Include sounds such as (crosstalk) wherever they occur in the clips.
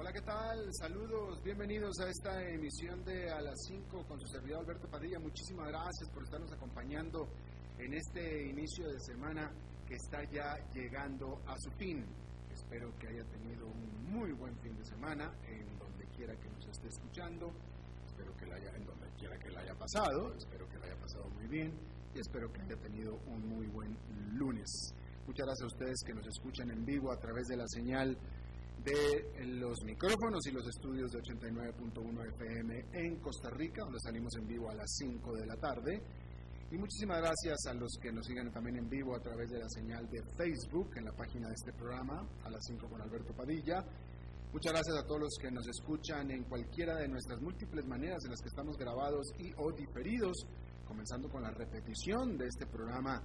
Hola, ¿qué tal? Saludos, bienvenidos a esta emisión de A las 5 con su servidor Alberto Padilla. Muchísimas gracias por estarnos acompañando en este inicio de semana que está ya llegando a su fin. Espero que haya tenido un muy buen fin de semana en donde quiera que nos esté escuchando. Espero que la haya, en donde quiera que la haya pasado. Espero que la haya pasado muy bien y espero que haya tenido un muy buen lunes. Muchas gracias a ustedes que nos escuchan en vivo a través de la señal de los micrófonos y los estudios de 89.1 FM en Costa Rica, donde salimos en vivo a las 5 de la tarde. Y muchísimas gracias a los que nos siguen también en vivo a través de la señal de Facebook en la página de este programa, a las 5 con Alberto Padilla. Muchas gracias a todos los que nos escuchan en cualquiera de nuestras múltiples maneras en las que estamos grabados y o diferidos, comenzando con la repetición de este programa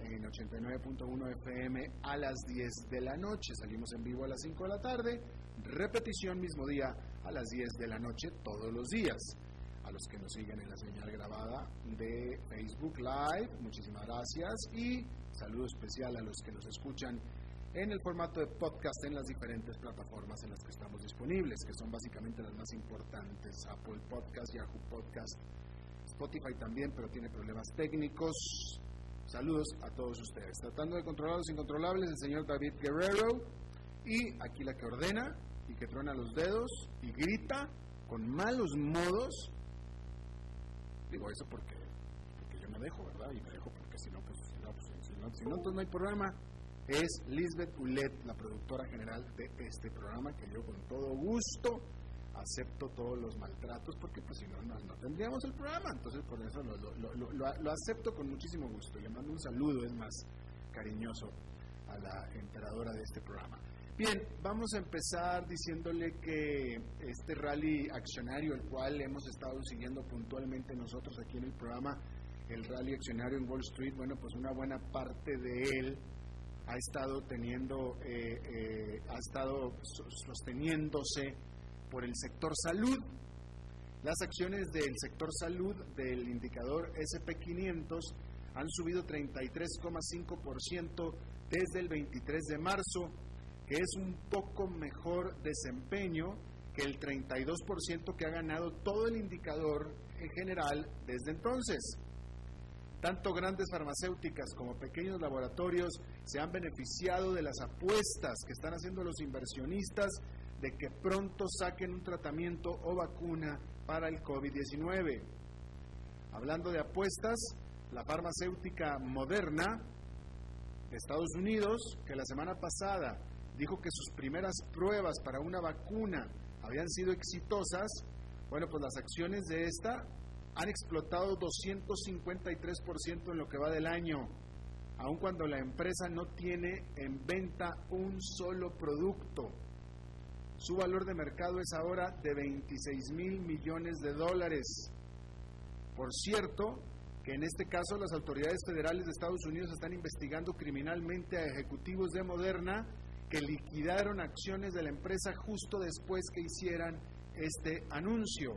en 89.1 FM a las 10 de la noche. Salimos en vivo a las 5 de la tarde, repetición mismo día a las 10 de la noche todos los días. A los que nos siguen en la señal grabada de Facebook Live, muchísimas gracias y saludo especial a los que nos escuchan en el formato de podcast en las diferentes plataformas en las que estamos disponibles, que son básicamente las más importantes, Apple Podcast, Yahoo Podcast, Spotify también, pero tiene problemas técnicos, Saludos a todos ustedes. Tratando de controlar los incontrolables, el señor David Guerrero. Y aquí la que ordena y que truena los dedos y grita con malos modos. Digo eso porque, porque yo me dejo, ¿verdad? Y me dejo porque si no, pues, si no, pues, si no, si no entonces no hay programa. Es Lisbeth Ulet, la productora general de este programa, que yo con todo gusto acepto todos los maltratos porque pues si no, no, tendríamos el programa. Entonces por eso lo, lo, acepto con muchísimo gusto. Le mando un saludo, es más cariñoso, a la emperadora de este programa. Bien, vamos a empezar diciéndole que este rally accionario, el cual hemos estado siguiendo puntualmente nosotros aquí en el programa, el rally accionario en Wall Street, bueno, pues una buena parte de él ha estado teniendo, eh, eh, ha estado sosteniéndose por el sector salud. Las acciones del sector salud del indicador SP500 han subido 33,5% desde el 23 de marzo, que es un poco mejor desempeño que el 32% que ha ganado todo el indicador en general desde entonces. Tanto grandes farmacéuticas como pequeños laboratorios se han beneficiado de las apuestas que están haciendo los inversionistas de que pronto saquen un tratamiento o vacuna para el COVID-19. Hablando de apuestas, la farmacéutica Moderna de Estados Unidos, que la semana pasada dijo que sus primeras pruebas para una vacuna habían sido exitosas, bueno, pues las acciones de esta han explotado 253% en lo que va del año, aun cuando la empresa no tiene en venta un solo producto. Su valor de mercado es ahora de 26 mil millones de dólares. Por cierto, que en este caso las autoridades federales de Estados Unidos están investigando criminalmente a ejecutivos de Moderna que liquidaron acciones de la empresa justo después que hicieran este anuncio.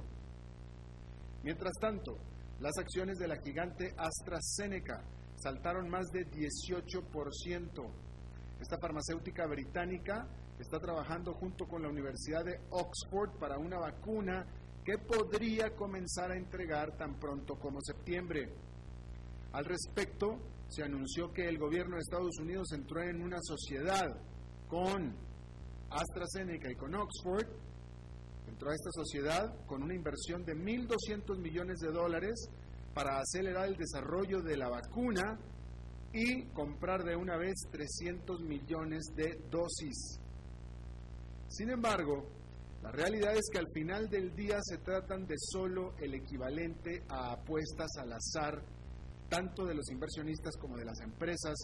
Mientras tanto, las acciones de la gigante AstraZeneca saltaron más de 18%. Esta farmacéutica británica está trabajando junto con la Universidad de Oxford para una vacuna que podría comenzar a entregar tan pronto como septiembre. Al respecto, se anunció que el gobierno de Estados Unidos entró en una sociedad con AstraZeneca y con Oxford, entró a esta sociedad con una inversión de 1.200 millones de dólares para acelerar el desarrollo de la vacuna y comprar de una vez 300 millones de dosis. Sin embargo, la realidad es que al final del día se tratan de solo el equivalente a apuestas al azar, tanto de los inversionistas como de las empresas,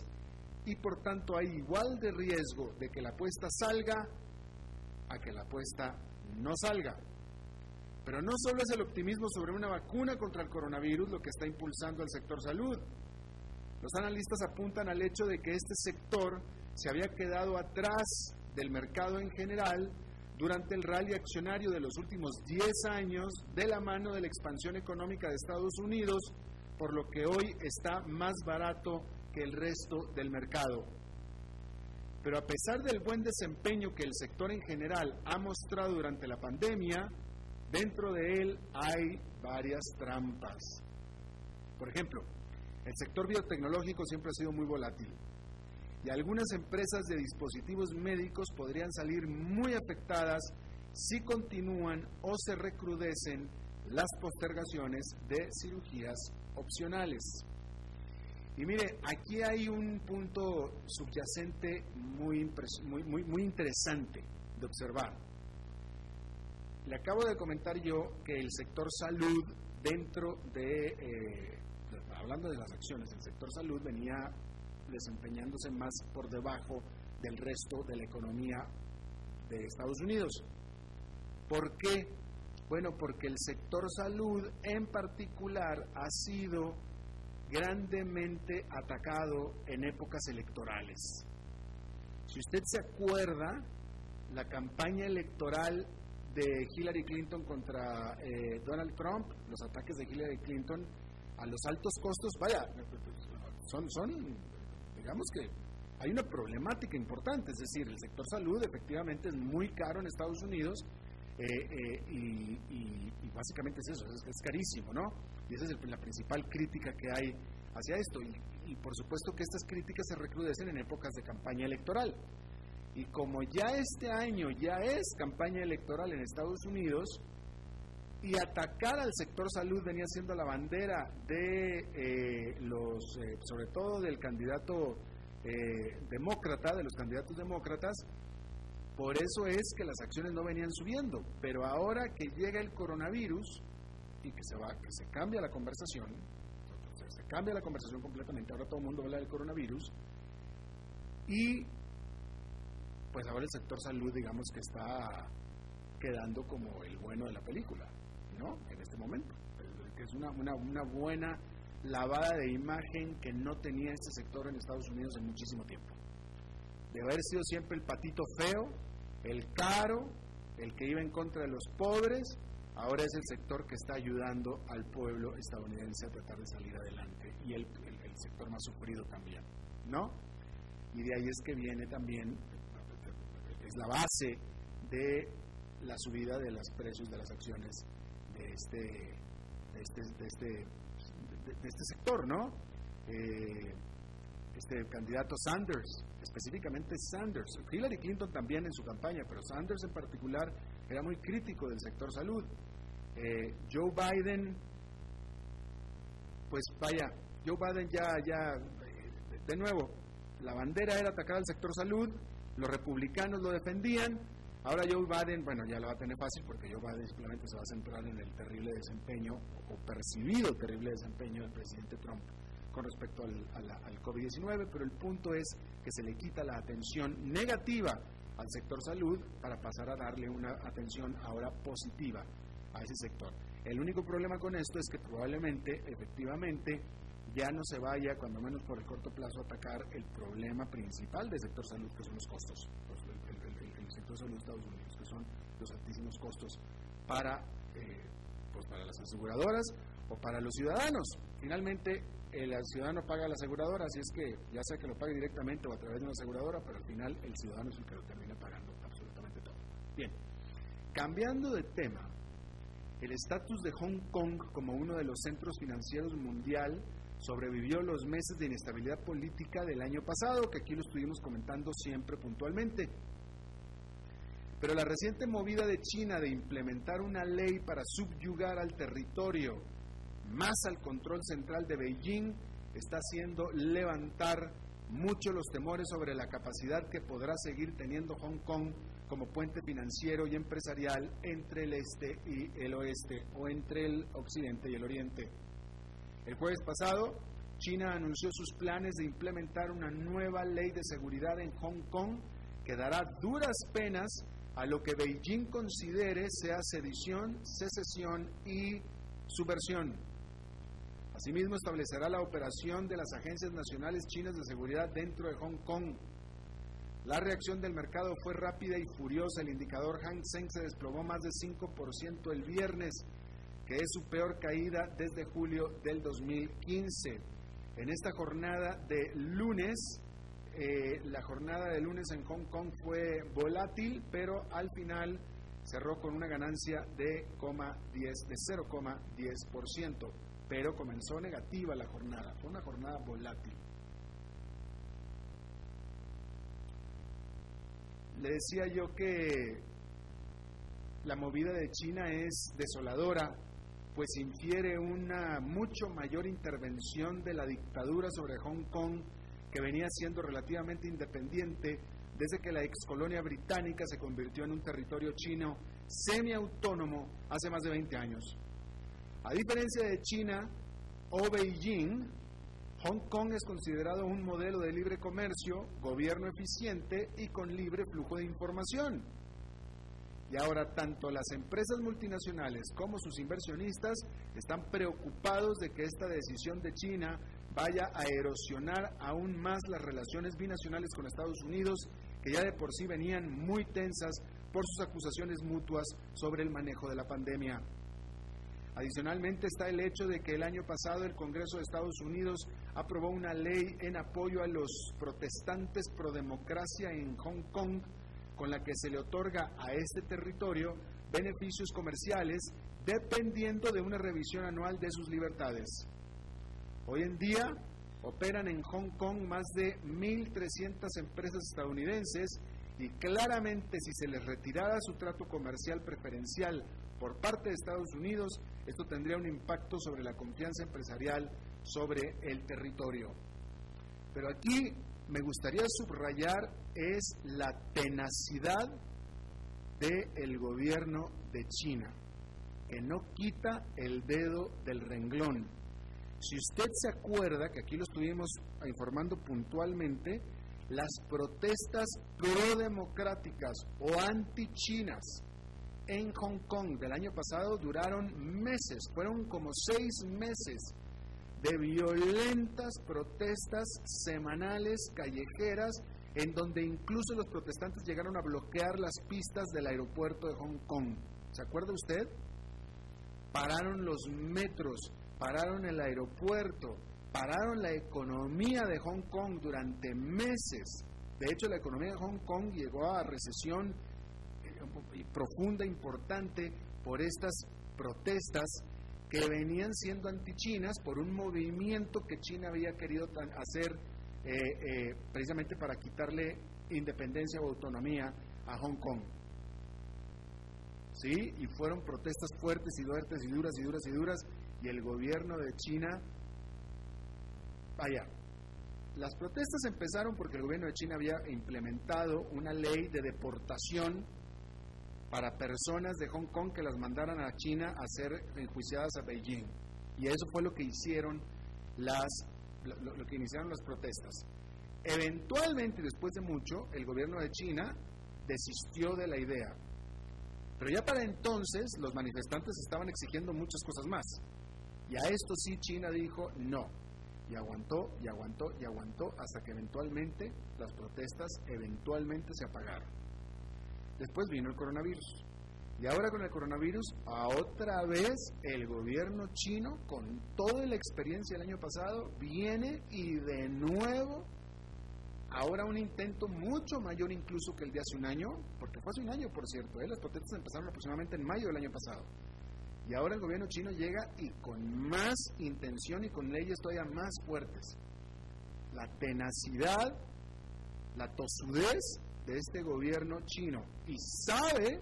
y por tanto hay igual de riesgo de que la apuesta salga a que la apuesta no salga. Pero no solo es el optimismo sobre una vacuna contra el coronavirus lo que está impulsando al sector salud. Los analistas apuntan al hecho de que este sector se había quedado atrás del mercado en general durante el rally accionario de los últimos 10 años de la mano de la expansión económica de Estados Unidos, por lo que hoy está más barato que el resto del mercado. Pero a pesar del buen desempeño que el sector en general ha mostrado durante la pandemia, dentro de él hay varias trampas. Por ejemplo, el sector biotecnológico siempre ha sido muy volátil y algunas empresas de dispositivos médicos podrían salir muy afectadas si continúan o se recrudecen las postergaciones de cirugías opcionales. Y mire, aquí hay un punto subyacente muy, muy, muy, interesante de observar. Le acabo de comentar yo que el sector salud dentro de, eh, hablando de las acciones, el sector salud venía desempeñándose más por debajo del resto de la economía de Estados Unidos. ¿Por qué? Bueno, porque el sector salud en particular ha sido grandemente atacado en épocas electorales. Si usted se acuerda, la campaña electoral de Hillary Clinton contra eh, Donald Trump, los ataques de Hillary Clinton a los altos costos, vaya, son, son digamos que hay una problemática importante, es decir, el sector salud efectivamente es muy caro en Estados Unidos eh, eh, y, básicamente es eso, es, carísimo, ¿no? Y esa es la principal crítica que hay hacia esto. Y, y por supuesto que estas críticas se recrudecen en épocas de campaña electoral. Y como ya este año ya es campaña electoral en Estados Unidos, y atacar al sector salud venía siendo la bandera de eh, los, eh, sobre todo del candidato eh, demócrata, de los candidatos demócratas, por eso es que las acciones no venían subiendo. Pero ahora que llega el coronavirus y que se va, que se cambia la conversación, se cambia la conversación completamente, ahora todo el mundo habla del coronavirus, y pues ahora el sector salud digamos que está quedando como el bueno de la película. ¿No? En este momento. Es una, una, buena lavada de imagen que no tenía este sector en Estados Unidos en muchísimo tiempo. De haber sido siempre el patito feo, el caro, el que iba en contra de los pobres, ahora es el sector que está ayudando al pueblo estadounidense a tratar de salir adelante y el, el sector más sufrido también, ¿no? Y de ahí es que viene también, es la base de la subida de los precios de las acciones este, este, de este, de este sector, ¿no? Eh, este candidato Sanders, específicamente Sanders, Hillary Clinton también en su campaña, pero Sanders en particular era muy crítico del sector salud. Eh, Joe Biden, pues vaya, Joe Biden ya, ya, de nuevo, la bandera era atacar al sector salud, los republicanos lo defendían, Ahora Joe Biden, bueno, ya lo va a tener fácil porque Joe Biden simplemente se va a centrar en el terrible desempeño o percibido terrible desempeño del presidente Trump con respecto al, al COVID-19, pero el punto es que se le quita la atención negativa al sector salud para pasar a darle una atención ahora positiva a ese sector. El único problema con esto es que probablemente, efectivamente, ya no se vaya, cuando menos por el corto plazo, a atacar el problema principal del sector salud, que son los costos de los Estados Unidos, que son los altísimos costos para, eh, pues para las aseguradoras o para los ciudadanos. Finalmente, el ciudadano paga la aseguradora, así es que ya sea que lo pague directamente o a través de una aseguradora, pero al final el ciudadano es el que lo termina pagando absolutamente todo. Bien, cambiando de tema, el estatus de Hong Kong como uno de los centros financieros mundial sobrevivió los meses de inestabilidad política del año pasado, que aquí lo estuvimos comentando siempre puntualmente. Pero la reciente movida de China de implementar una ley para subyugar al territorio más al control central de Beijing está haciendo levantar mucho los temores sobre la capacidad que podrá seguir teniendo Hong Kong como puente financiero y empresarial entre el este y el oeste o entre el occidente y el oriente. El jueves pasado, China anunció sus planes de implementar una nueva ley de seguridad en Hong Kong que dará duras penas a lo que Beijing considere sea sedición, secesión y subversión. Asimismo, establecerá la operación de las agencias nacionales chinas de seguridad dentro de Hong Kong. La reacción del mercado fue rápida y furiosa. El indicador Hang Seng se desplomó más de 5% el viernes, que es su peor caída desde julio del 2015. En esta jornada de lunes, eh, la jornada de lunes en Hong Kong fue volátil, pero al final cerró con una ganancia de, de 0,10%, pero comenzó negativa la jornada, fue una jornada volátil. Le decía yo que la movida de China es desoladora, pues infiere una mucho mayor intervención de la dictadura sobre Hong Kong que venía siendo relativamente independiente desde que la excolonia británica se convirtió en un territorio chino semiautónomo hace más de 20 años. A diferencia de China o Beijing, Hong Kong es considerado un modelo de libre comercio, gobierno eficiente y con libre flujo de información. Y ahora tanto las empresas multinacionales como sus inversionistas están preocupados de que esta decisión de China vaya a erosionar aún más las relaciones binacionales con Estados Unidos, que ya de por sí venían muy tensas por sus acusaciones mutuas sobre el manejo de la pandemia. Adicionalmente está el hecho de que el año pasado el Congreso de Estados Unidos aprobó una ley en apoyo a los protestantes pro democracia en Hong Kong, con la que se le otorga a este territorio beneficios comerciales dependiendo de una revisión anual de sus libertades. Hoy en día operan en Hong Kong más de 1.300 empresas estadounidenses y claramente si se les retirara su trato comercial preferencial por parte de Estados Unidos, esto tendría un impacto sobre la confianza empresarial sobre el territorio. Pero aquí me gustaría subrayar es la tenacidad del gobierno de China, que no quita el dedo del renglón si usted se acuerda, que aquí lo estuvimos informando puntualmente, las protestas pro-democráticas o anti-chinas en Hong Kong del año pasado duraron meses, fueron como seis meses de violentas protestas semanales, callejeras, en donde incluso los protestantes llegaron a bloquear las pistas del aeropuerto de Hong Kong. ¿Se acuerda usted? Pararon los metros, pararon el aeropuerto, pararon la economía de Hong Kong durante meses. De hecho, la economía de Hong Kong llegó a recesión eh, profunda, importante, por estas protestas que venían siendo antichinas por un movimiento que China había querido hacer eh, eh, precisamente para quitarle independencia o autonomía a Hong Kong. ¿Sí? Y fueron protestas fuertes y fuertes y duras y duras y duras y el gobierno de China, vaya, las protestas empezaron porque el gobierno de China había implementado una ley de deportación para personas de Hong Kong que las mandaran a China a ser enjuiciadas a Beijing. Y eso fue lo que hicieron las lo que iniciaron las protestas. Eventualmente, después de mucho, el gobierno de China desistió de la idea. Pero ya para entonces los manifestantes estaban exigiendo muchas cosas más. Y a esto sí China dijo no. Y aguantó, y aguantó, y aguantó, hasta que eventualmente las protestas eventualmente se apagaron. Después vino el coronavirus. Y ahora con el coronavirus, a otra vez el gobierno chino, con toda la experiencia del año pasado, viene y de nuevo, ahora un intento mucho mayor incluso que el de hace un año, porque fue hace un año, por cierto, ¿eh? las protestas empezaron aproximadamente en mayo del año pasado. Y ahora el gobierno chino llega y con más intención y con leyes todavía más fuertes. La tenacidad, la tosudez de este gobierno chino. Y sabe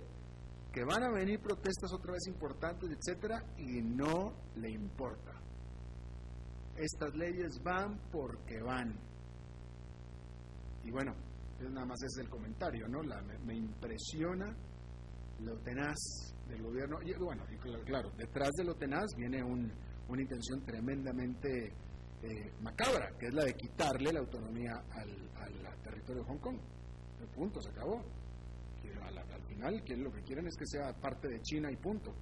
que van a venir protestas otra vez importantes, etcétera, y no le importa. Estas leyes van porque van. Y bueno, nada más es el comentario, ¿no? Me impresiona lo tenaz del gobierno. Y bueno, claro, detrás de lo tenaz viene una intención tremendamente eh, macabra, que es la de quitarle la autonomía al, territorio de Hong Kong. El punto, se acabó. al, final lo que quieren es que sea parte de China y punto.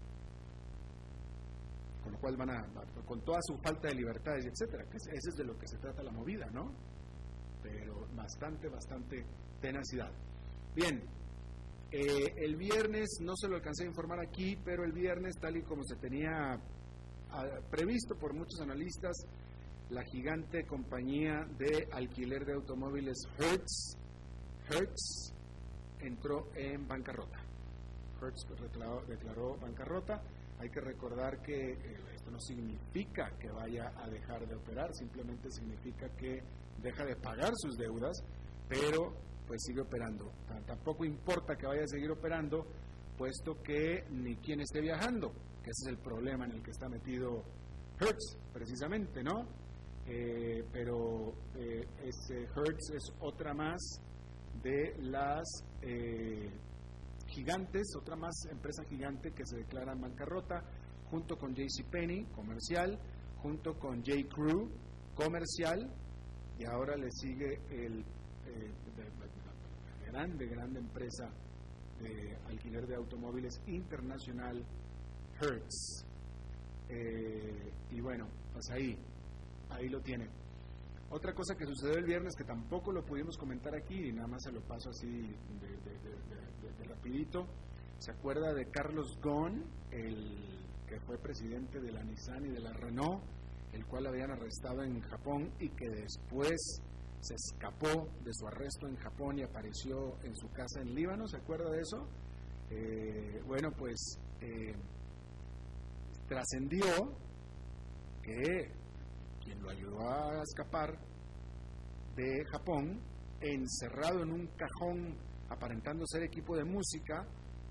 Con lo cual van a, con toda su falta de libertades, etcétera, que ese es de lo que se trata la movida, ¿no? Pero bastante, bastante tenacidad. Bien, eh, el viernes, no se lo alcancé a informar aquí, pero el viernes, tal y como se tenía ah, previsto por muchos analistas, la gigante compañía de alquiler de automóviles Hertz, Hertz entró en bancarrota. Hertz declaró, bancarrota. Hay que recordar que eh, esto no significa que vaya a dejar de operar, simplemente significa que deja de pagar sus deudas, pero pues sigue operando. Tampoco importa que vaya a seguir operando, puesto que ni quien esté viajando, que ese es el problema en el que está metido Hertz, precisamente, ¿no? Eh, pero eh, Hertz es otra más de las eh, gigantes, otra más empresa gigante que se declara en bancarrota, junto con JCPenney, comercial, junto con J. Crew, comercial, y ahora le sigue el grande, grande empresa de alquiler de automóviles internacional, Hertz. Eh, y bueno, pues ahí, ahí lo tiene. Otra cosa que sucedió el viernes que tampoco lo pudimos comentar aquí y nada más se lo paso así de, rapidito. ¿Se acuerda de Carlos Ghosn, el que fue presidente de la Nissan y de la Renault, el cual habían arrestado en Japón y que después se escapó de su arresto en Japón y apareció en su casa en Líbano? ¿Se acuerda de eso? Eh, bueno, pues eh, trascendió que quien lo ayudó a escapar de Japón, encerrado en un cajón aparentando ser equipo de música,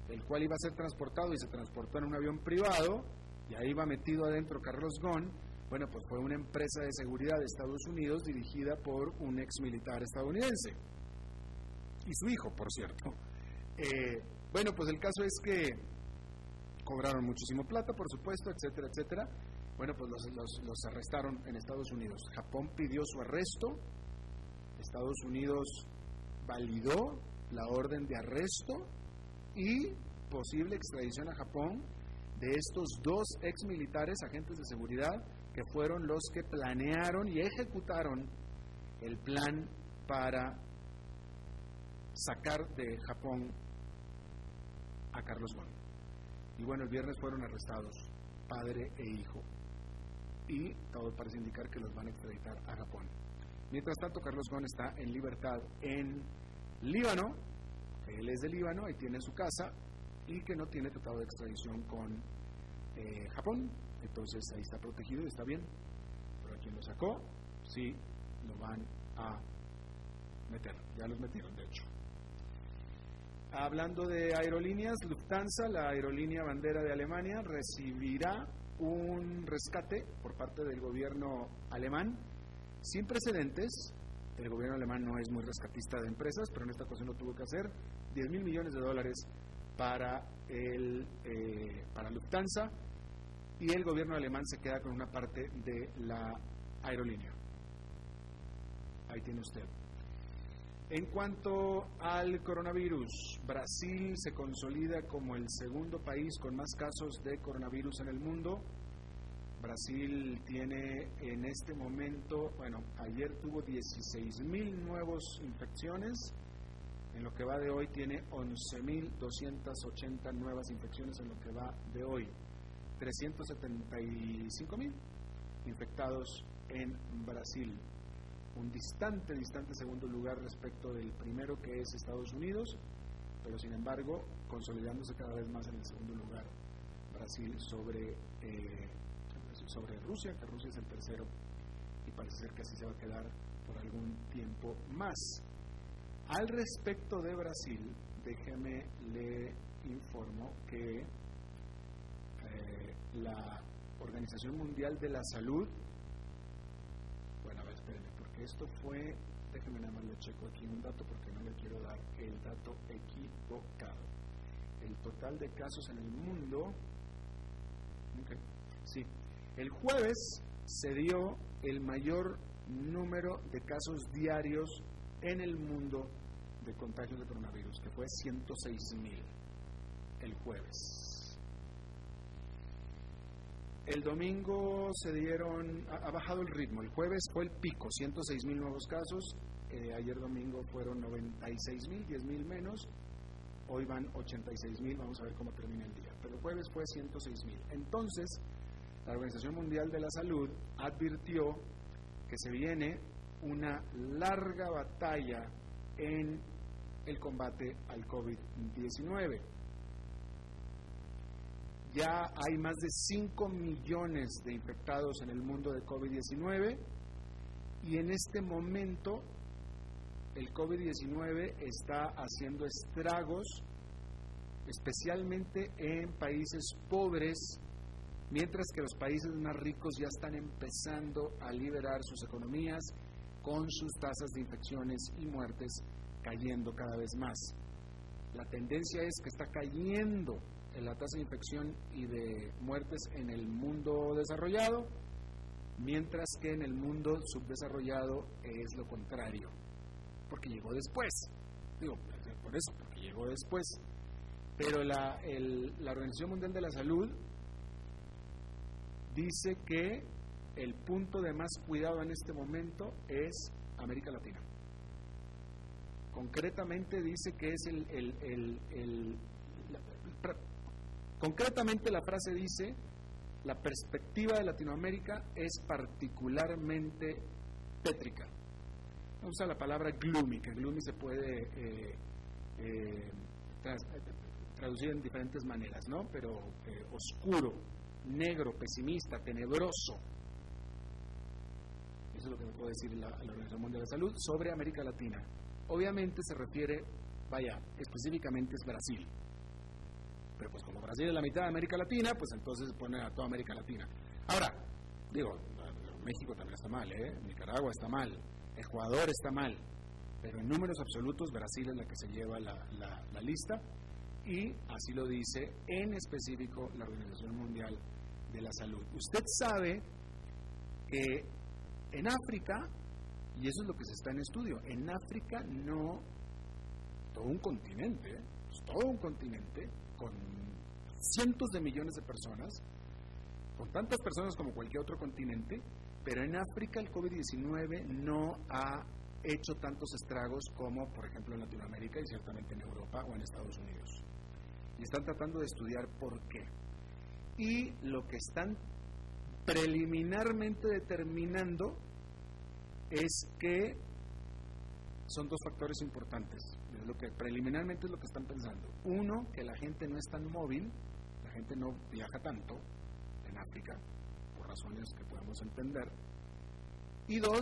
el cual iba a ser transportado y se transportó en un avión privado, y ahí iba metido adentro Carlos Ghosn, bueno, pues fue una empresa de seguridad de Estados Unidos dirigida por un ex militar estadounidense. Y su hijo, por cierto. Eh, bueno, pues el caso es que cobraron muchísimo plata, por supuesto, etcétera, etcétera. Bueno, pues los, los, arrestaron en Estados Unidos. Japón pidió su arresto, Estados Unidos validó la orden de arresto y posible extradición a Japón de estos dos ex militares, agentes de seguridad, que fueron los que planearon y ejecutaron el plan para sacar de Japón a Carlos Ghosn. Y bueno, el viernes fueron arrestados, padre e hijo y todo parece indicar que los van a extraditar a Japón. Mientras tanto, Carlos Ghosn está en libertad en Líbano, él es de Líbano y tiene su casa y que no tiene tratado de extradición con eh, Japón, entonces ahí está protegido y está bien. Pero a quien lo sacó, sí lo van a meter, ya los metieron de hecho. Hablando de aerolíneas, Lufthansa, la aerolínea bandera de Alemania, recibirá un rescate por parte del gobierno alemán sin precedentes. El gobierno alemán no es muy rescatista de empresas, pero en esta ocasión lo tuvo que hacer. 10 mil millones de dólares para, el, eh, para Lufthansa y el gobierno alemán se queda con una parte de la aerolínea. Ahí tiene usted. En cuanto al coronavirus, Brasil se consolida como el segundo país con más casos de coronavirus en el mundo. Brasil tiene en este momento, bueno, ayer tuvo 16 mil nuevos infecciones, en lo que va de hoy tiene 11.280 nuevas infecciones en lo que va de hoy, 375 mil infectados en Brasil un distante, distante segundo lugar respecto del primero que es Estados Unidos, pero sin embargo consolidándose cada vez más en el segundo lugar Brasil sobre, eh, sobre Rusia, que Rusia es el tercero y parece ser que así se va a quedar por algún tiempo más. Al respecto de Brasil, déjeme le informo que la Organización Mundial de la Salud esto fue, déjeme nada más le checo aquí un dato porque no le quiero dar el dato equivocado. El total de casos en el mundo, sí, el jueves se dio el mayor número de casos diarios en el mundo de contagios de coronavirus, que fue 106 mil el jueves. El domingo se dieron, ha, bajado el ritmo, el jueves fue el pico, 106 mil nuevos casos, eh, ayer domingo fueron 96 mil, 10 mil menos, hoy van 86 mil, vamos a ver cómo termina el día, pero el jueves fue 106 mil. Entonces, la Organización Mundial de la Salud advirtió que se viene una larga batalla en el combate al COVID-19. Ya hay más de 5 millones de infectados en el mundo de COVID-19 y en este momento el COVID-19 está haciendo estragos especialmente en países pobres, mientras que los países más ricos ya están empezando a liberar sus economías con sus tasas de infecciones y muertes cayendo cada vez más. La tendencia es que está cayendo en la tasa de infección y de muertes en el mundo desarrollado, mientras que en el mundo subdesarrollado es lo contrario, porque llegó después. Digo, por eso, porque llegó después. Pero la, la Organización Mundial de la Salud dice que el punto de más cuidado en este momento es América Latina. Concretamente dice que es el... el, concretamente la frase dice, la perspectiva de Latinoamérica es particularmente tétrica. Usa la palabra gloomy, que gloomy se puede eh, eh, traducir en diferentes maneras, ¿no? Pero eh, oscuro, negro, pesimista, tenebroso. Eso es lo que me puede decir la, la Organización Mundial de la Salud sobre América Latina. Obviamente se refiere, vaya, específicamente es Brasil. Pero pues como Brasil es la mitad de América Latina, pues entonces se pone a toda América Latina. Ahora, digo, México también está mal, ¿eh? Nicaragua está mal, Ecuador está mal, pero en números absolutos Brasil es la que se lleva la, lista y así lo dice en específico la Organización Mundial de la Salud. Usted sabe que en África, y eso es lo que se está en estudio, en África no, todo un continente, todo un continente con cientos de millones de personas, con tantas personas como cualquier otro continente, pero en África el COVID-19 no ha hecho tantos estragos como, por ejemplo, en Latinoamérica y ciertamente en Europa o en Estados Unidos. Y están tratando de estudiar por qué. Y lo que están preliminarmente determinando es que son dos factores importantes. lo que preliminarmente es lo que están pensando. Uno, que la gente no es tan móvil, la gente no viaja tanto en África, por razones que podemos entender. Y dos,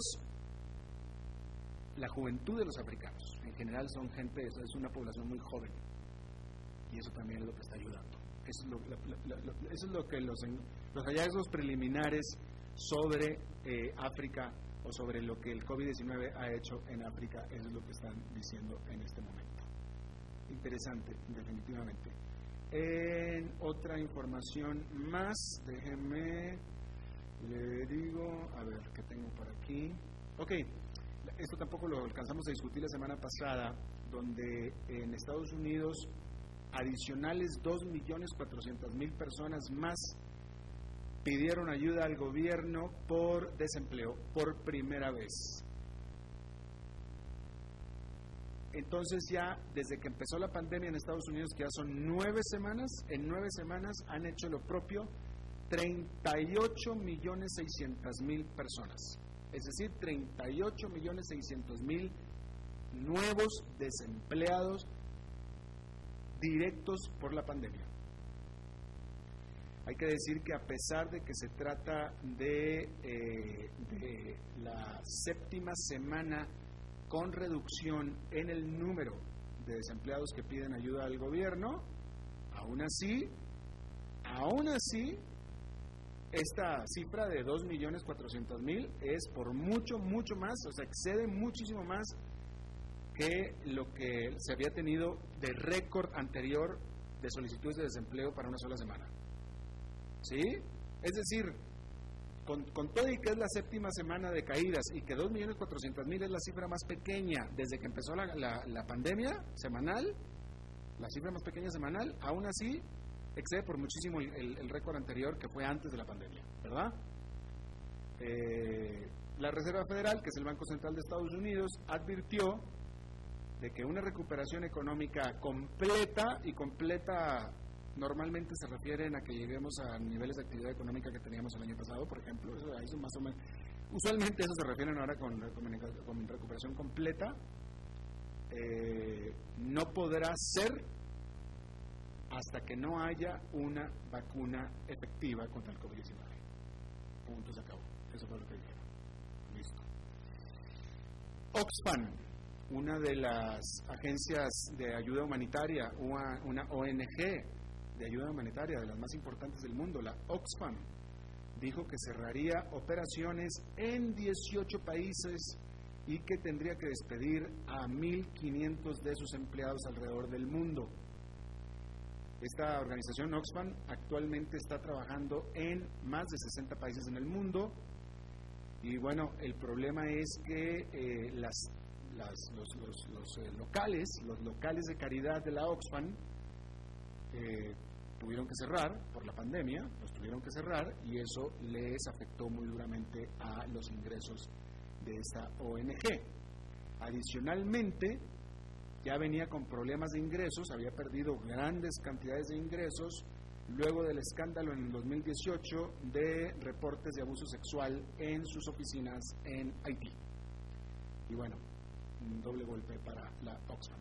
la juventud de los africanos. En general son gente, es una población muy joven. Y eso también es lo que está ayudando. Eso es lo, que los, los hallazgos preliminares sobre eh, África sobre lo que el COVID-19 ha hecho en África, eso es lo que están diciendo en este momento. Interesante, definitivamente. En otra información más, déjenme, le digo, a ver, ¿qué tengo por aquí? Ok, esto tampoco lo alcanzamos a discutir la semana pasada, donde en Estados Unidos adicionales 2.400.000 personas más pidieron ayuda al gobierno por desempleo por primera vez. Entonces ya desde que empezó la pandemia en Estados Unidos, que ya son nueve semanas, en nueve semanas han hecho lo propio 38 millones 600 mil personas. Es decir, 38 millones 600 mil nuevos desempleados directos por la pandemia. Hay que decir que a pesar de que se trata de, eh, de la séptima semana con reducción en el número de desempleados que piden ayuda al gobierno, aún así, aún así, esta cifra de 2.400.000 es por mucho, mucho más, o sea, excede muchísimo más que lo que se había tenido de récord anterior de solicitudes de desempleo para una sola semana. ¿Sí? Es decir, con, todo y que es la séptima semana de caídas y que 2.400.000 es la cifra más pequeña desde que empezó la, la, pandemia semanal, la cifra más pequeña semanal, aún así excede por muchísimo el, récord anterior que fue antes de la pandemia, ¿verdad? Eh, la Reserva Federal, que es el Banco Central de Estados Unidos, advirtió de que una recuperación económica completa y completa normalmente se refieren a que lleguemos a niveles de actividad económica que teníamos el año pasado, por ejemplo, eso, más o menos, usualmente eso se refieren ahora con, recuperación completa, eh, no podrá ser hasta que no haya una vacuna efectiva contra el COVID-19. Punto, se acabó. Eso fue lo que dijeron. Listo. Oxfam, una de las agencias de ayuda humanitaria, una ONG de ayuda humanitaria, de las más importantes del mundo, la Oxfam, dijo que cerraría operaciones en 18 países y que tendría que despedir a 1.500 de sus empleados alrededor del mundo. Esta organización Oxfam actualmente está trabajando en más de 60 países en el mundo y bueno, el problema es que eh, las, los, eh, locales, los locales de caridad de la Oxfam eh, tuvieron que cerrar por la pandemia, los tuvieron que cerrar y eso les afectó muy duramente a los ingresos de esta ONG. Adicionalmente, ya venía con problemas de ingresos, había perdido grandes cantidades de ingresos luego del escándalo en el 2018 de reportes de abuso sexual en sus oficinas en Haití. Y bueno, un doble golpe para la Oxfam.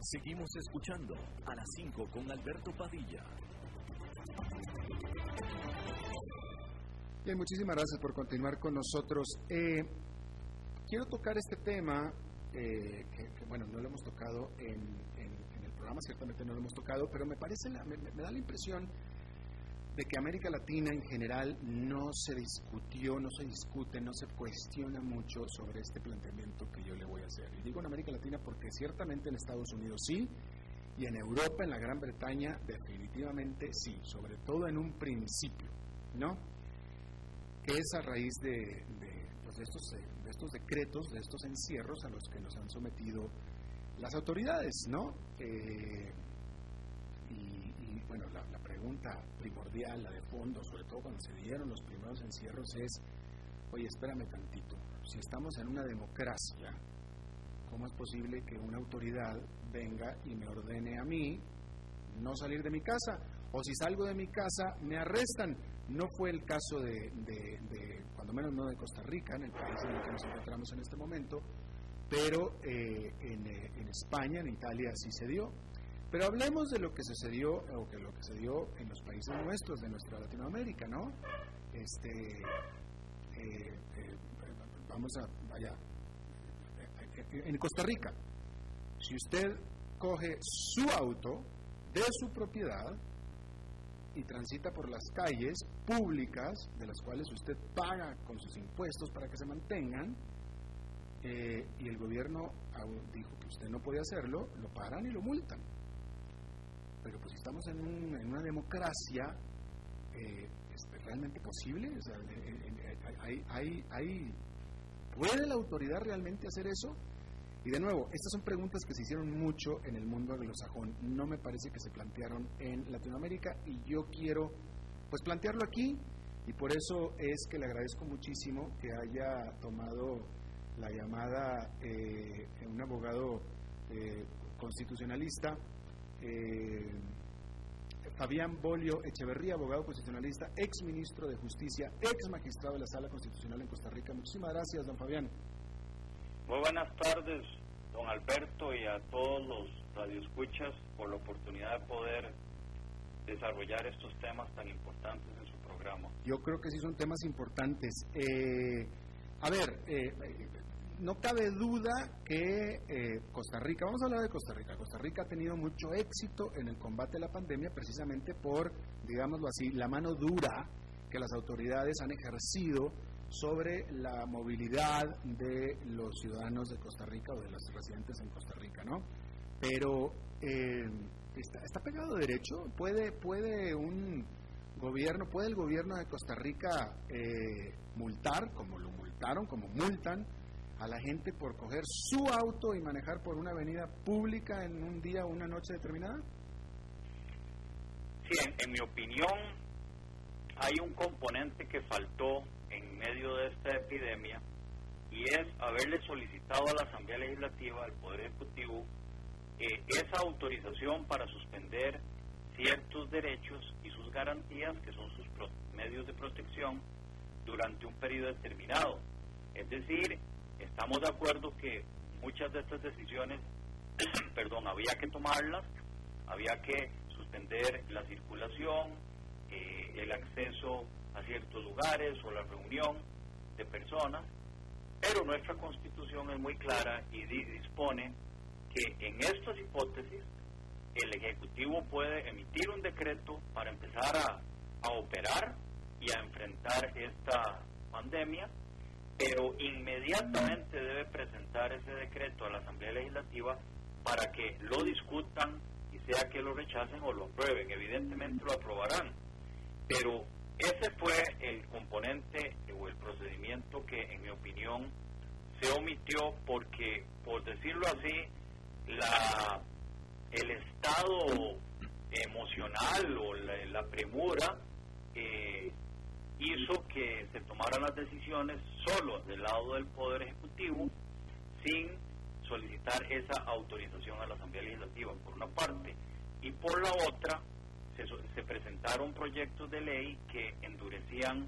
Seguimos escuchando a las 5 con Alberto Padilla. Bien, muchísimas gracias por continuar con nosotros. Eh, quiero tocar este tema, eh, que, bueno, no lo hemos tocado en, el programa, ciertamente no lo hemos tocado, pero me parece, me da la impresión de que América Latina en general no se discutió, no se discute, no se cuestiona mucho sobre este planteamiento que yo le voy a hacer. Y digo en América Latina porque ciertamente en Estados Unidos sí, y en Europa, en la Gran Bretaña, definitivamente sí, sobre todo en un principio, ¿no? Que es a raíz de, pues, estos, de estos decretos, de estos encierros a los que nos han sometido las autoridades, ¿no? Eh, y, bueno, la, la pregunta primordial, la de fondo, sobre todo cuando se dieron los primeros encierros, es, oye, espérame tantito, si estamos en una democracia, ¿cómo es posible que una autoridad venga y me ordene a mí no salir de mi casa? O si salgo de mi casa, me arrestan. No fue el caso de, cuando menos no de Costa Rica, en el país en el que nos encontramos en este momento, pero eh, en, eh, en España, en Italia sí se dio. Pero hablemos de lo que sucedió o que lo que se dio en los países nuestros, de nuestra Latinoamérica, ¿no? Este, eh, eh, vamos a, vaya, en Costa Rica, si usted coge su auto de su propiedad y transita por las calles públicas, de las cuales usted paga con sus impuestos para que se mantengan, eh, y el gobierno dijo que usted no puede hacerlo, lo paran y lo multan. Pero pues si estamos en, una democracia, eh, ¿es realmente posible? hay, hay, ¿Puede la autoridad realmente hacer eso? Y de nuevo, estas son preguntas que se hicieron mucho en el mundo anglosajón. No me parece que se plantearon en Latinoamérica y yo quiero pues plantearlo aquí y por eso es que le agradezco muchísimo que haya tomado la llamada eh, un abogado eh, constitucionalista, eh, Fabián Bolio Echeverría, abogado constitucionalista, ex ministro de Justicia, ex magistrado de la Sala Constitucional en Costa Rica. Muchísimas gracias, don Fabián. Muy buenas tardes, don Alberto, y a todos los radioescuchas por la oportunidad de poder desarrollar estos temas tan importantes en su programa. Yo creo que sí son temas importantes. Eh, a ver, eh, no cabe duda que eh, Costa Rica, vamos a hablar de Costa Rica, Costa Rica ha tenido mucho éxito en el combate a la pandemia precisamente por, digámoslo así, la mano dura que las autoridades han ejercido sobre la movilidad de los ciudadanos de Costa Rica o de los residentes en Costa Rica, ¿no? Pero eh, está, está, pegado derecho, puede, puede un gobierno, puede el gobierno de Costa Rica eh, multar, como lo multaron, como multan a la gente por coger su auto y manejar por una avenida pública en un día o una noche determinada? Sí, en, mi opinión hay un componente que faltó en medio de esta epidemia y es haberle solicitado a la Asamblea Legislativa, al Poder Ejecutivo, eh, esa autorización para suspender ciertos derechos y sus garantías, que son sus medios de protección, durante un periodo determinado. Es decir, estamos de acuerdo que muchas de estas decisiones, (clears throat) perdón, había que tomarlas, había que suspender la circulación, eh, el acceso a ciertos lugares o la reunión de personas, pero nuestra constitución es muy clara y dispone que en estas hipótesis el Ejecutivo puede emitir un decreto para empezar a, a operar y a enfrentar esta pandemia pero inmediatamente debe presentar ese decreto a la Asamblea Legislativa para que lo discutan y sea que lo rechacen o lo aprueben. Evidentemente lo aprobarán, pero ese fue el componente o el procedimiento que, en mi opinión, se omitió porque, por decirlo así, la, el estado emocional o la, premura eh, hizo que se tomaran las decisiones solo del lado del Poder Ejecutivo sin solicitar esa autorización a la Asamblea Legislativa, por una parte, y por la otra, se, se presentaron proyectos de ley que endurecían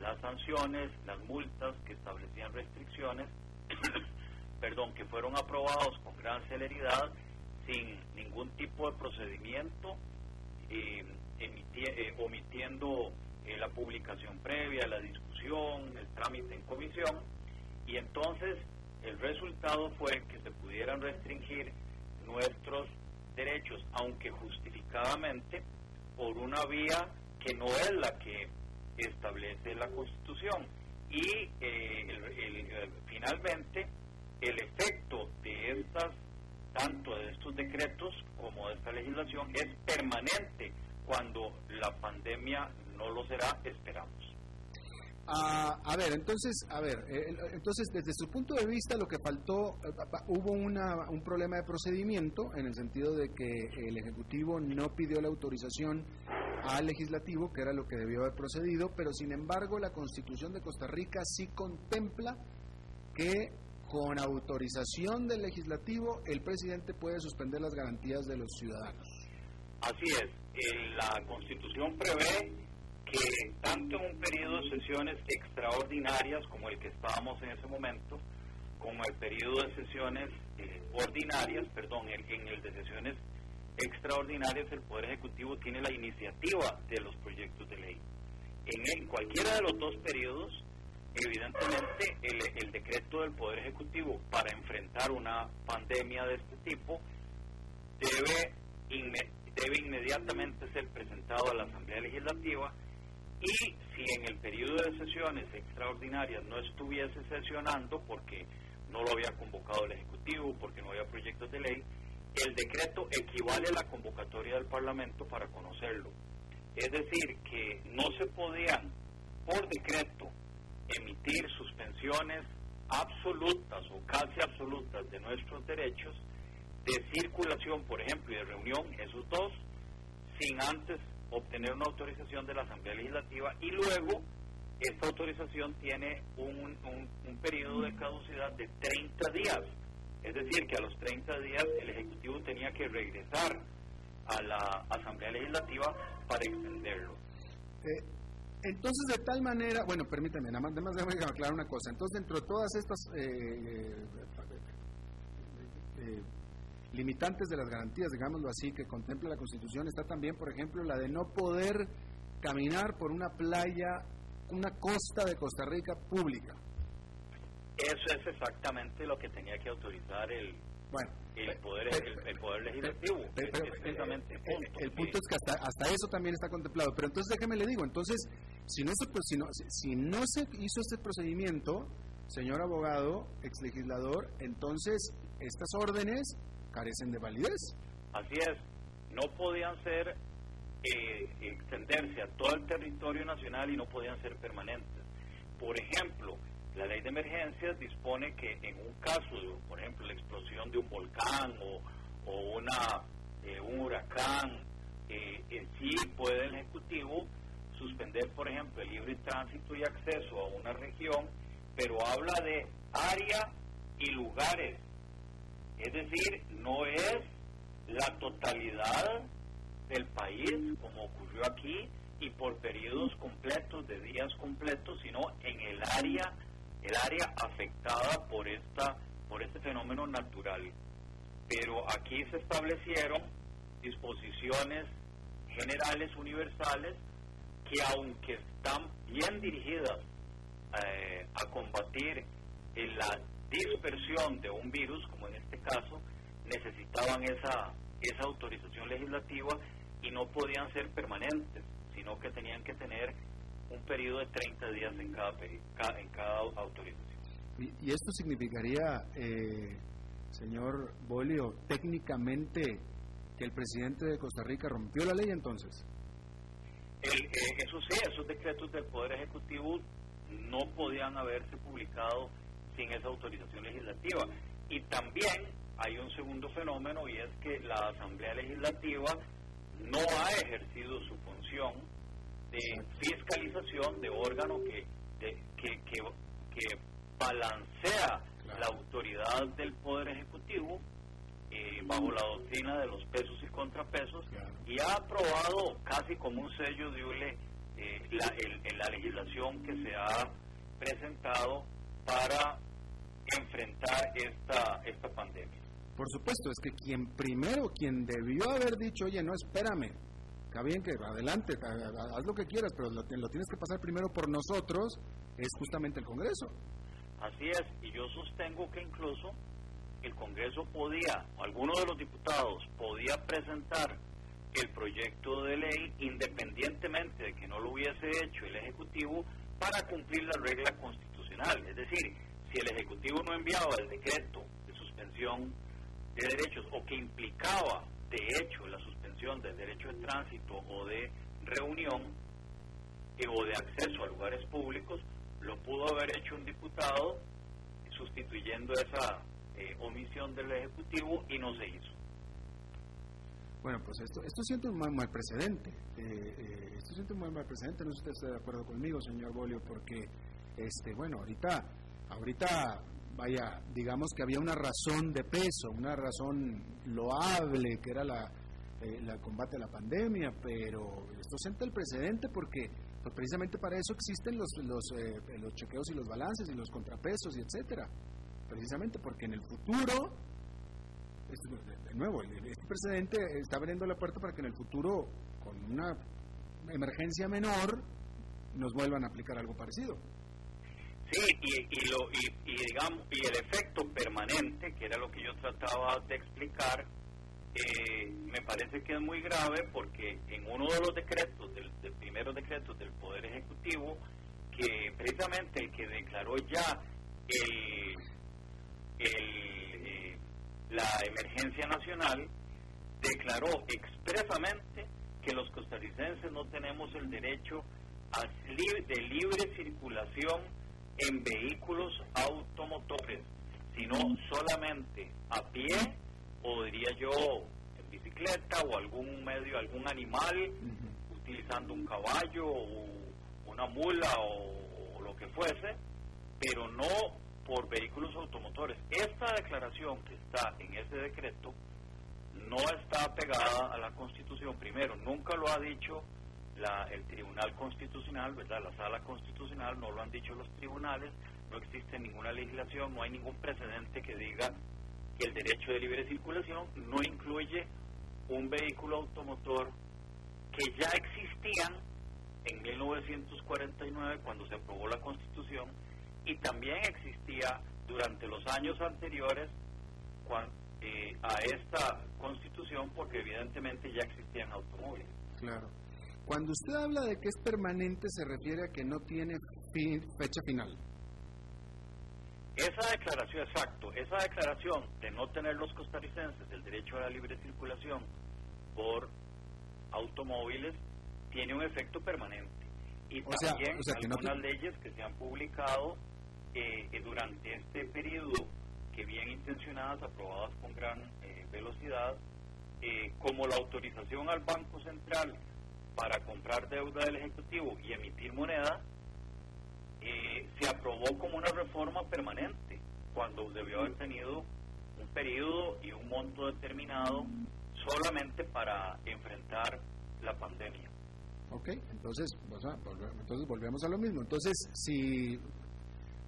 las sanciones, las multas, que establecían restricciones, (coughs) perdón, que fueron aprobados con gran celeridad, sin ningún tipo de procedimiento, eh, eh omitiendo la publicación previa, la discusión, el trámite en comisión, y entonces el resultado fue que se pudieran restringir nuestros derechos, aunque justificadamente, por una vía que no es la que establece la Constitución. Y eh, finalmente, el efecto de estas, tanto de estos decretos como de esta legislación, es permanente cuando la pandemia no lo será, esperamos. Ah, a ver, entonces, a ver, eh, entonces desde su punto de vista lo que faltó, eh, hubo un problema de procedimiento en el sentido de que el Ejecutivo no pidió la autorización al Legislativo, que era lo que debió haber procedido, pero sin embargo la Constitución de Costa Rica sí contempla que con autorización del Legislativo el presidente puede suspender las garantías de los ciudadanos. Así es, la Constitución prevé que tanto en un periodo de sesiones extraordinarias como el que estábamos en ese momento, como el periodo de sesiones eh, ordinarias, perdón, en, el de sesiones extraordinarias, el Poder Ejecutivo tiene la iniciativa de los proyectos de ley. En, cualquiera de los dos periodos, evidentemente, el, el decreto del Poder Ejecutivo para enfrentar una pandemia de este tipo debe, debe inmediatamente ser presentado a la Asamblea Legislativa y si en el periodo de sesiones extraordinarias no estuviese sesionando porque no lo había convocado el Ejecutivo porque no había proyectos de ley, el decreto equivale a la convocatoria del Parlamento para conocerlo. Es decir, que no se podían por decreto emitir suspensiones absolutas o casi absolutas de nuestros derechos de circulación, por ejemplo, y de reunión, esos dos, sin antes obtener una autorización de la Asamblea Legislativa y luego esta autorización tiene un, un, periodo de caducidad de 30 días. Es decir, que a los 30 días el Ejecutivo tenía que regresar a la Asamblea Legislativa para extenderlo. Eh, entonces, de tal manera, bueno, permítame, nada más, nada más déjame aclarar una cosa. Entonces, dentro de todas estas eh, eh, limitantes de las garantías, digámoslo así, que contempla la Constitución, está también, por ejemplo, la de no poder caminar por una playa, una costa de Costa Rica pública. Eso es exactamente lo que tenía que autorizar el, bueno, el, poder, el, poder legislativo. el, punto es que hasta, hasta eso también está contemplado. Pero entonces déjeme le digo, entonces, si no, se, si, no, si no se hizo este procedimiento, señor abogado, ex legislador, entonces estas órdenes carecen de validez. Así es, no podían ser, eh, extenderse a todo el territorio nacional y no podían ser permanentes. Por ejemplo, la ley de emergencias dispone que en un caso, por ejemplo, la explosión de un volcán o, una, eh, un huracán, eh, sí puede el Ejecutivo suspender, por ejemplo, el libre tránsito y acceso a una región, pero habla de área y lugares es decir, no es la totalidad del país como ocurrió aquí y por periodos completos de días completos, sino en el área el área afectada por esta por este fenómeno natural. Pero aquí se establecieron disposiciones generales universales que aunque están bien dirigidas eh, a combatir la dispersión de un virus, como en este caso, necesitaban esa, esa autorización legislativa y no podían ser permanentes, sino que tenían que tener un periodo de 30 días en cada, en cada autorización. ¿Y, esto significaría, eh, señor Bolio, técnicamente que el presidente de Costa Rica rompió la ley entonces? El, eh, eso sí, esos decretos del Poder Ejecutivo no podían haberse publicado sin esa autorización legislativa. Y también hay un segundo fenómeno y es que la Asamblea Legislativa no ha ejercido su función de fiscalización de órgano que, que, que, balancea la autoridad del Poder Ejecutivo eh, bajo la doctrina de los pesos y contrapesos y ha aprobado casi como un sello de ULE eh, la, la legislación que se ha presentado para enfrentar esta, esta pandemia. Por supuesto, es que quien primero, quien debió haber dicho, oye, no, espérame, está bien que adelante, haz lo que quieras, pero lo, lo tienes que pasar primero por nosotros, es justamente el Congreso. Así es, y yo sostengo que incluso el Congreso podía, o alguno de los diputados podía presentar el proyecto de ley independientemente de que no lo hubiese hecho el Ejecutivo para cumplir la regla constitucional. Es decir, si el Ejecutivo no enviaba el decreto de suspensión de derechos o que implicaba de hecho la suspensión del derecho de tránsito o de reunión eh, o de acceso a lugares públicos, lo pudo haber hecho un diputado sustituyendo esa eh, omisión del Ejecutivo y no se hizo. Bueno, pues esto, esto siente un mal, mal precedente. Eh, esto siente un mal, mal precedente. No sé si usted está de acuerdo conmigo, señor Bolio, porque, este, bueno, ahorita Ahorita, vaya, digamos que había una razón de peso, una razón loable, que era la, eh, combate a la pandemia, pero esto siente el precedente porque pues precisamente para eso existen los, los, eh, los chequeos y los balances y los contrapesos y etcétera. Precisamente porque en el futuro, de nuevo, este precedente está abriendo la puerta para que en el futuro, con una emergencia menor, nos vuelvan a aplicar algo parecido. Sí, y, lo, y, digamos, y el efecto permanente, que era lo que yo trataba de explicar, eh, me parece que es muy grave porque en uno de los decretos, del, del primeros decretos del Poder Ejecutivo, que precisamente el que declaró ya el, la emergencia nacional, declaró expresamente que los costarricenses no tenemos el derecho a de libre circulación en vehículos automotores, sino solamente a pie o diría yo en bicicleta o algún medio, algún animal, utilizando un caballo o una mula o lo que fuese, pero no por vehículos automotores. Esta declaración que está en ese decreto no está pegada a la Constitución. Primero, nunca lo ha dicho la, el Tribunal Constitucional, ¿verdad? La Sala Constitucional, no lo han dicho los tribunales, no existe ninguna legislación, no hay ningún precedente que diga que el derecho de libre circulación no incluye un vehículo automotor que ya existían en 1949 cuando se aprobó la Constitución y también existía durante los años anteriores eh, a esta Constitución porque evidentemente ya existían automóviles. Claro. Cuando usted habla de que es permanente se refiere a que no tiene fecha final. Esa declaración, exacto, esa declaración de no tener los costarricenses el derecho a la libre circulación por automóviles tiene un efecto permanente. Y también algunas leyes que se han publicado eh, eh, durante este periodo, que bien intencionadas, aprobadas con gran eh, velocidad, como la autorización al Banco Central para comprar deuda del Ejecutivo y emitir moneda, se aprobó como una reforma permanente, cuando debió haber tenido un periodo y un monto determinado solamente para enfrentar la pandemia. Ok, entonces, entonces volvemos a lo mismo. Entonces, si,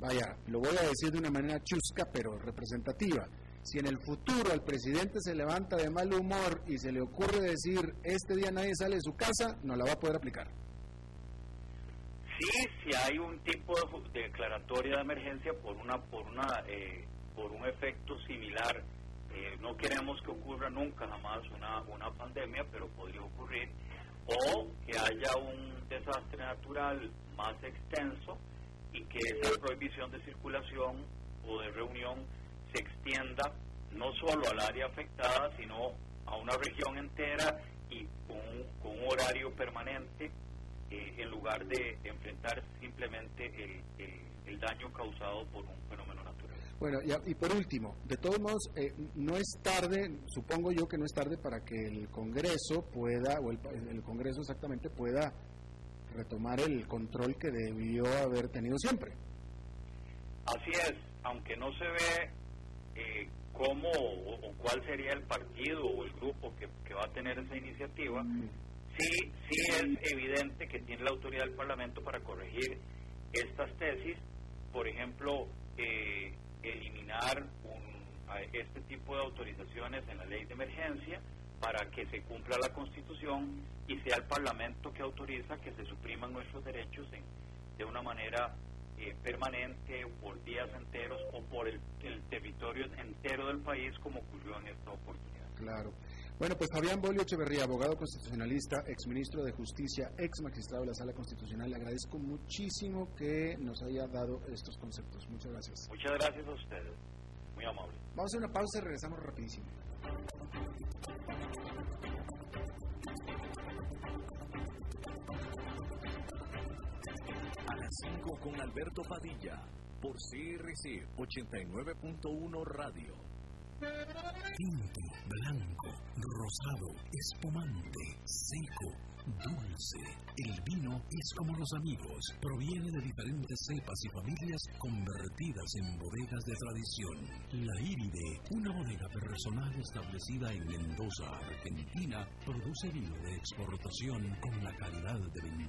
vaya, lo voy a decir de una manera chusca, pero representativa. Si en el futuro al presidente se levanta de mal humor y se le ocurre decir, este día nadie sale de su casa, no la va a poder aplicar. Sí, si hay un tipo de declaratoria de emergencia por una, por una, eh, por un efecto similar. Eh, no queremos que ocurra nunca jamás una, una pandemia, pero podría ocurrir o que haya un desastre natural más extenso y que esa prohibición de circulación o de reunión se extienda no solo al área afectada, sino a una región entera y con, un horario permanente eh, en lugar de enfrentar simplemente el daño causado por un fenómeno natural. Bueno, y, por último, de todos modos, eh, no es tarde, supongo yo que no es tarde para que el Congreso pueda, o el, Congreso exactamente pueda retomar el control que debió haber tenido siempre. Así es, aunque no se ve eh, cómo o, cuál sería el partido o el grupo que, va a tener esa iniciativa, sí, sí es evidente que tiene la autoridad del Parlamento para corregir estas tesis. Por ejemplo, eh, eliminar este tipo de autorizaciones en la ley de emergencia para que se cumpla la Constitución y sea el Parlamento que autoriza que se supriman nuestros derechos de una manera eh, permanente por días enteros o por el, territorio entero del país como ocurrió en esta oportunidad. Claro. Bueno, pues Fabián Bolio Echeverría, abogado constitucionalista, exministro de Justicia, ex magistrado de la Sala Constitucional, le agradezco muchísimo que nos haya dado estos conceptos. Muchas gracias. Muchas gracias a ustedes. Muy amable. Vamos a hacer una pausa y regresamos rapidísimo. A las 5 con Alberto Padilla, por CRC 89.1 Radio. Tinto, blanco, rosado, espumante, seco dulce. El vino es como los amigos, proviene de diferentes cepas y familias convertidas en bodegas de tradición. La Iride, una bodega personal establecida en Mendoza, Argentina, produce vino de exportación con la calidad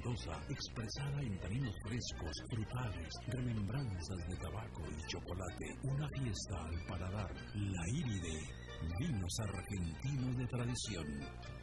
Expresada en taninos frescos, frutales, remembranzas de tabaco y chocolate. Una fiesta al paladar. La Iride, vinos argentinos de tradición.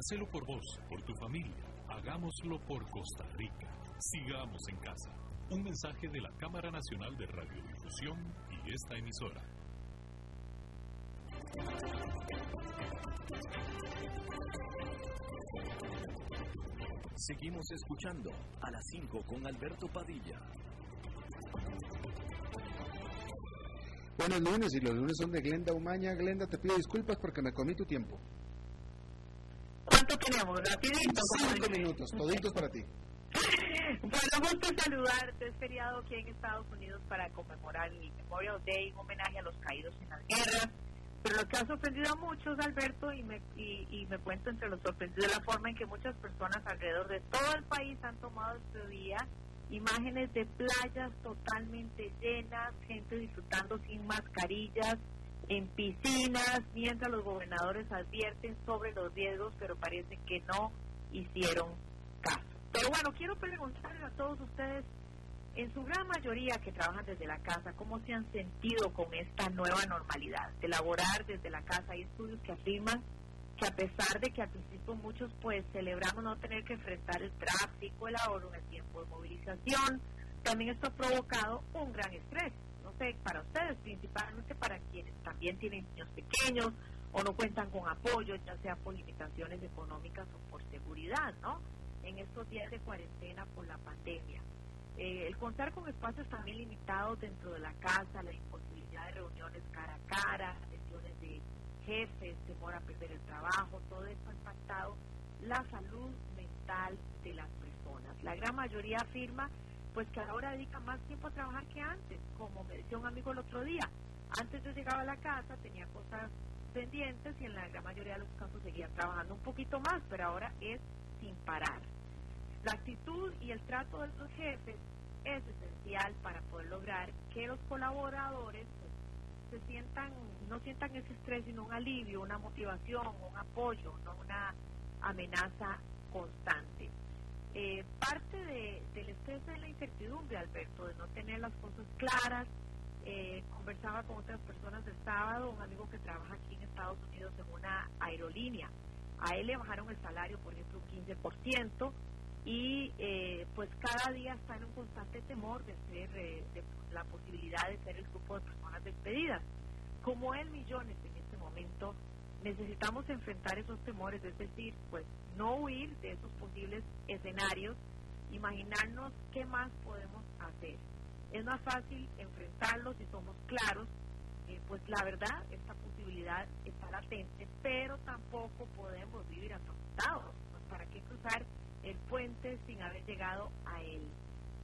Hacelo por vos, por tu familia Hagámoslo por Costa Rica. Sigamos en casa. Un mensaje de la Cámara Nacional de Radiodifusión y esta emisora. Seguimos escuchando a las 5 con Alberto Padilla. Buenos lunes y los lunes son de Glenda Umaña. Glenda, te pido disculpas porque me comí tu tiempo tenemos? Rapidito. Cinco minutos, toditos para ti. (laughs) Bueno, gusto saludarte. Es feriado aquí en Estados Unidos para conmemorar el Memorial Day, un homenaje a los caídos en las guerras. Pero lo que ha sorprendido a muchos, Alberto, y me, y, me cuento entre los sorprendidos, la forma en que muchas personas alrededor de todo el país han tomado este día imágenes de playas totalmente llenas, gente disfrutando sin mascarillas, en piscinas, mientras los gobernadores advierten sobre los riesgos, pero parece que no hicieron caso. Pero bueno, quiero preguntarles a todos ustedes, en su gran mayoría que trabajan desde la casa, ¿cómo se han sentido con esta nueva normalidad de laborar desde la casa? Hay estudios que afirman que a pesar de que al principio muchos pues celebramos no tener que enfrentar el tráfico, el ahorro en el tiempo de movilización, también esto ha provocado un gran estrés para ustedes, principalmente para quienes también tienen niños pequeños o no cuentan con apoyo, ya sea por limitaciones económicas o por seguridad, ¿no? En estos días de cuarentena por la pandemia. Eh, el contar con espacios también limitados dentro de la casa, la imposibilidad de reuniones cara a cara, sesiones de jefes, temor a perder el trabajo, todo esto ha impactado la salud mental de las personas. La gran mayoría afirma pues que ahora dedica más tiempo a trabajar que antes, como me decía un amigo el otro día. Antes yo llegaba a la casa, tenía cosas pendientes y en la gran mayoría de los casos seguía trabajando un poquito más, pero ahora es sin parar. La actitud y el trato de los jefes es esencial para poder lograr que los colaboradores pues, se sientan, no sientan ese estrés, sino un alivio, una motivación, un apoyo, no una amenaza constante. Eh, parte de, del estrés de la incertidumbre, Alberto, de no tener las cosas claras. Eh, conversaba con otras personas el sábado, un amigo que trabaja aquí en Estados Unidos en una aerolínea. A él le bajaron el salario, por ejemplo, un 15%, y eh, pues cada día está en un constante temor de ser, de la posibilidad de ser el grupo de personas despedidas. Como él, millones en este momento necesitamos enfrentar esos temores, es decir, pues no huir de esos posibles escenarios, imaginarnos qué más podemos hacer. Es más fácil enfrentarlos si somos claros, eh, pues la verdad, esta posibilidad está latente, pero tampoco podemos vivir asustados, pues para qué cruzar el puente sin haber llegado a él.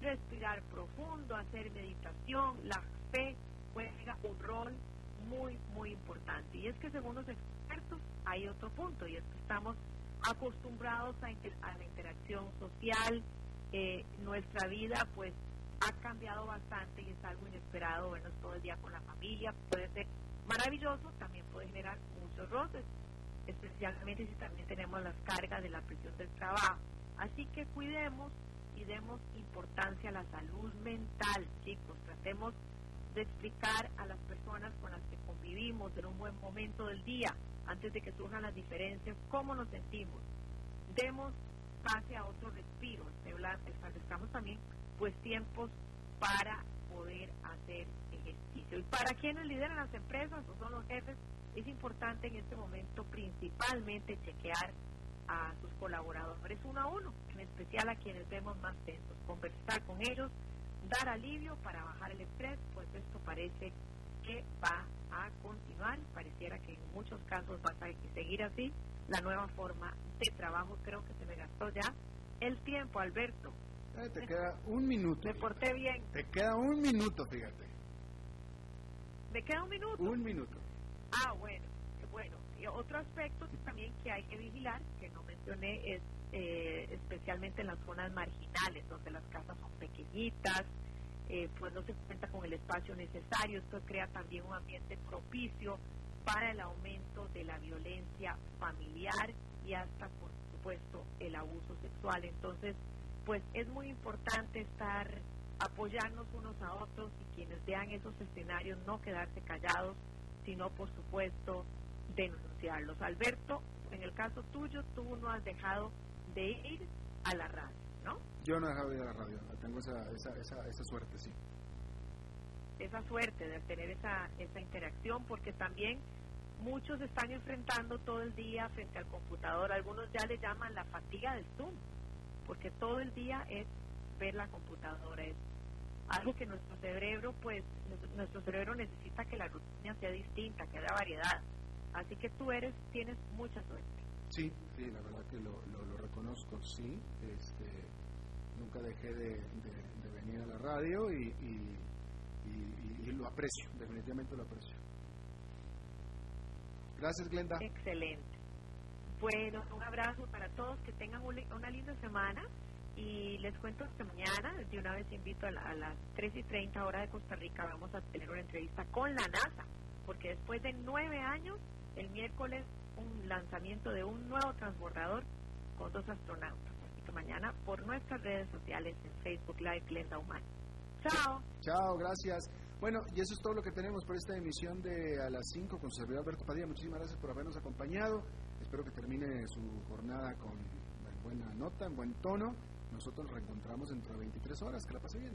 Respirar profundo, hacer meditación, la fe juega un rol muy, muy importante. Y es que según los expertos hay otro punto, y es que estamos acostumbrados a, la interacción social, eh, nuestra vida pues ha cambiado bastante y es algo inesperado vernos todo el día con la familia, puede ser maravilloso, también puede generar muchos roces, especialmente si también tenemos las cargas de la presión del trabajo. Así que cuidemos y demos importancia a la salud mental, chicos, tratemos de explicar a las personas con convivimos en un buen momento del día, antes de que surjan las diferencias, cómo nos sentimos. Demos pase a otro respiro, establezcamos también pues tiempos para poder hacer ejercicio. Y para quienes lideran las empresas o son los jefes, es importante en este momento principalmente chequear a sus colaboradores uno a uno, en especial a quienes vemos más tensos, conversar con ellos, dar alivio para bajar el estrés, pues esto parece que va a continuar. Pareciera que en muchos casos va a seguir así. La nueva forma de trabajo, creo que se me gastó ya el tiempo, Alberto. te queda un minuto. Me porté bien. Te queda un minuto, fíjate. ¿Me queda un minuto? Un minuto. Ah, bueno, bueno. Y otro aspecto también que hay que vigilar, que no mencioné, es eh, especialmente en las zonas marginales, donde las casas son pequeñitas, eh, pues no se cuenta con el espacio necesario. Esto crea también un ambiente propicio para el aumento de la violencia familiar y hasta, por supuesto, el abuso sexual. Entonces, pues es muy importante estar apoyarnos unos a otros y quienes vean esos escenarios no quedarse callados, sino por supuesto denunciarlos. Alberto, en el caso tuyo, tú no has dejado de ir a la radio, ¿no? Yo no he dejado de ir a la radio, tengo esa, esa, esa, esa suerte, sí. Esa suerte de tener esa, esa interacción, porque también muchos están enfrentando todo el día frente al computador, algunos ya le llaman la fatiga del Zoom, porque todo el día es ver la computadora, es algo que nuestro cerebro, pues, nuestro cerebro necesita que la rutina sea distinta, que haya variedad. Así que tú eres, tienes mucha suerte. Sí, sí, la verdad que lo, lo, reconozco, sí. Este, nunca dejé de, venir a la radio y, y, lo aprecio, definitivamente lo aprecio. Gracias, Glenda. Excelente. Bueno, un abrazo para todos, que tengan una linda semana y les cuento que mañana, de una vez invito a, las 3 y 30 horas de Costa Rica, vamos a tener una entrevista con la NASA, porque después de nueve años, el miércoles, un lanzamiento de un nuevo transbordador con dos astronautas. Así que mañana por nuestras redes sociales, en Facebook Live, Glenda Humana. Chao. Chao, gracias. Bueno, y eso es todo lo que tenemos por esta emisión de A las 5 con servidor Alberto Padilla. Muchísimas gracias por habernos acompañado. Espero que termine su jornada con buena nota, en buen tono. Nosotros nos reencontramos dentro de 23 horas. Que la pase bien.